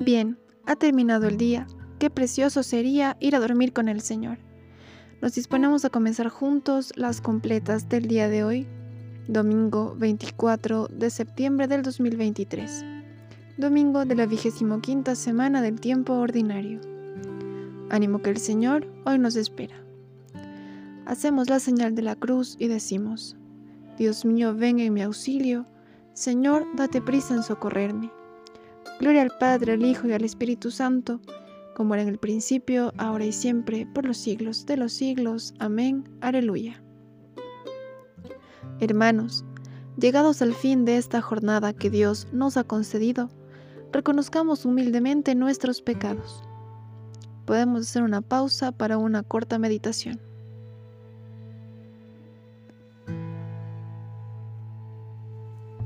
Bien, ha terminado el día. Qué precioso sería ir a dormir con el Señor. Nos disponemos a comenzar juntos las completas del día de hoy, domingo 24 de septiembre del 2023, domingo de la vigésimo quinta semana del tiempo ordinario. Ánimo que el Señor hoy nos espera. Hacemos la señal de la cruz y decimos, Dios mío, ven en mi auxilio, Señor, date prisa en socorrerme. Gloria al Padre, al Hijo y al Espíritu Santo, como era en el principio, ahora y siempre, por los siglos de los siglos. Amén. Aleluya. Hermanos, llegados al fin de esta jornada que Dios nos ha concedido, reconozcamos humildemente nuestros pecados. Podemos hacer una pausa para una corta meditación.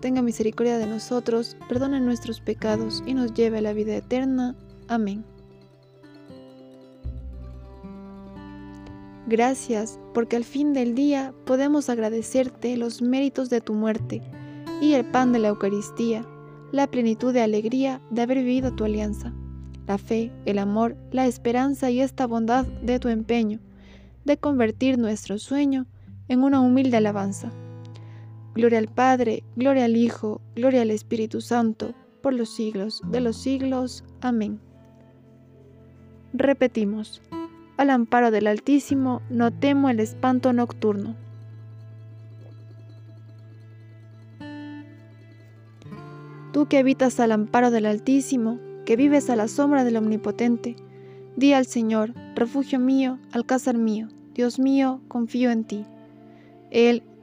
tenga misericordia de nosotros, perdone nuestros pecados y nos lleve a la vida eterna. Amén. Gracias porque al fin del día podemos agradecerte los méritos de tu muerte y el pan de la Eucaristía, la plenitud de alegría de haber vivido tu alianza, la fe, el amor, la esperanza y esta bondad de tu empeño de convertir nuestro sueño en una humilde alabanza Gloria al Padre, gloria al Hijo, gloria al Espíritu Santo, por los siglos de los siglos. Amén. Repetimos, al amparo del Altísimo no temo el espanto nocturno. Tú que habitas al amparo del Altísimo, que vives a la sombra del Omnipotente, di al Señor, refugio mío, alcázar mío, Dios mío, confío en ti. Él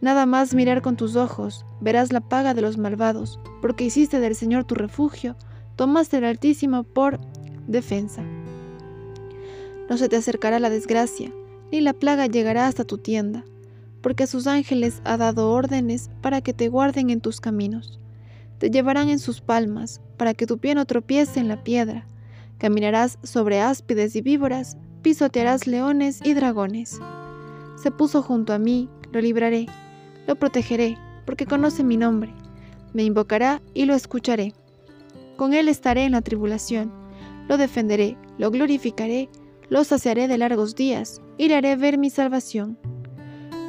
Nada más mirar con tus ojos, verás la paga de los malvados, porque hiciste del Señor tu refugio, tomaste el Altísimo por defensa. No se te acercará la desgracia, ni la plaga llegará hasta tu tienda, porque a sus ángeles ha dado órdenes para que te guarden en tus caminos. Te llevarán en sus palmas, para que tu pie no tropiece en la piedra. Caminarás sobre áspides y víboras, pisotearás leones y dragones. Se puso junto a mí, lo libraré lo protegeré, porque conoce mi nombre. Me invocará y lo escucharé. Con él estaré en la tribulación. Lo defenderé, lo glorificaré, lo saciaré de largos días y le haré ver mi salvación.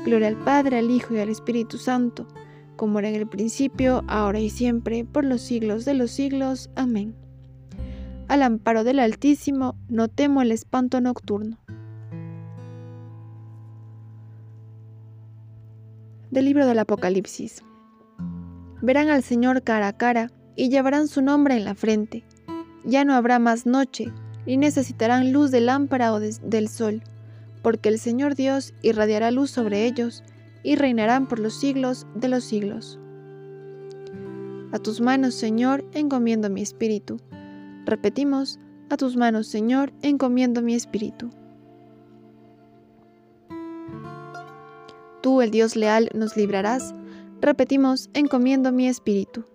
Gloria al Padre, al Hijo y al Espíritu Santo, como era en el principio, ahora y siempre, por los siglos de los siglos. Amén. Al amparo del Altísimo, no temo el espanto nocturno. Del libro del Apocalipsis. Verán al Señor cara a cara y llevarán su nombre en la frente. Ya no habrá más noche, ni necesitarán luz de lámpara o del sol, porque el Señor Dios irradiará luz sobre ellos y reinarán por los siglos de los siglos. A tus manos, Señor, encomiendo mi espíritu. Repetimos, a tus manos, Señor, encomiendo mi espíritu. Tú, el Dios leal, nos librarás. Repetimos, encomiendo mi espíritu.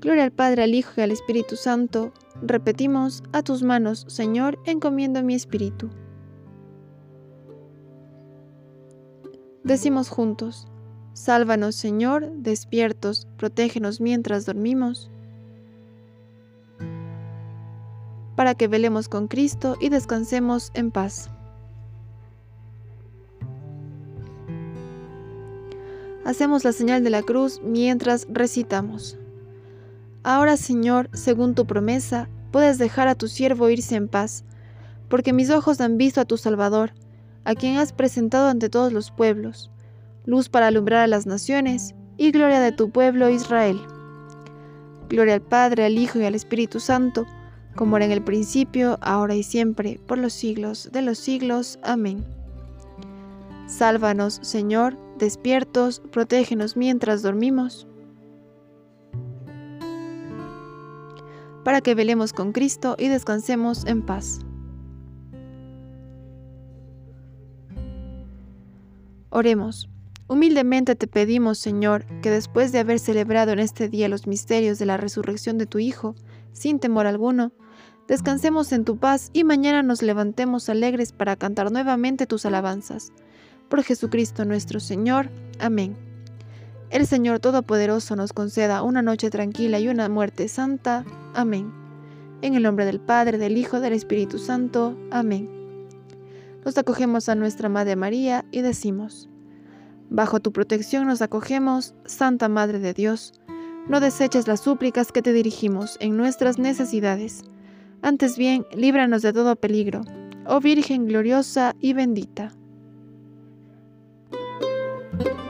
Gloria al Padre, al Hijo y al Espíritu Santo. Repetimos, a tus manos, Señor, encomiendo mi espíritu. Decimos juntos, Sálvanos, Señor, despiertos, protégenos mientras dormimos, para que velemos con Cristo y descansemos en paz. Hacemos la señal de la cruz mientras recitamos. Ahora, Señor, según tu promesa, puedes dejar a tu siervo irse en paz, porque mis ojos han visto a tu Salvador, a quien has presentado ante todos los pueblos, luz para alumbrar a las naciones y gloria de tu pueblo Israel. Gloria al Padre, al Hijo y al Espíritu Santo, como era en el principio, ahora y siempre, por los siglos de los siglos. Amén. Sálvanos, Señor, despiertos, protégenos mientras dormimos, para que velemos con Cristo y descansemos en paz. Oremos. Humildemente te pedimos, Señor, que después de haber celebrado en este día los misterios de la resurrección de tu Hijo, sin temor alguno, descansemos en tu paz y mañana nos levantemos alegres para cantar nuevamente tus alabanzas. Por Jesucristo nuestro Señor. Amén. El Señor Todopoderoso nos conceda una noche tranquila y una muerte santa. Amén. En el nombre del Padre, del Hijo, del Espíritu Santo. Amén. Nos acogemos a nuestra Madre María y decimos, Bajo tu protección nos acogemos, Santa Madre de Dios. No deseches las súplicas que te dirigimos en nuestras necesidades. Antes bien, líbranos de todo peligro, oh Virgen gloriosa y bendita. thank you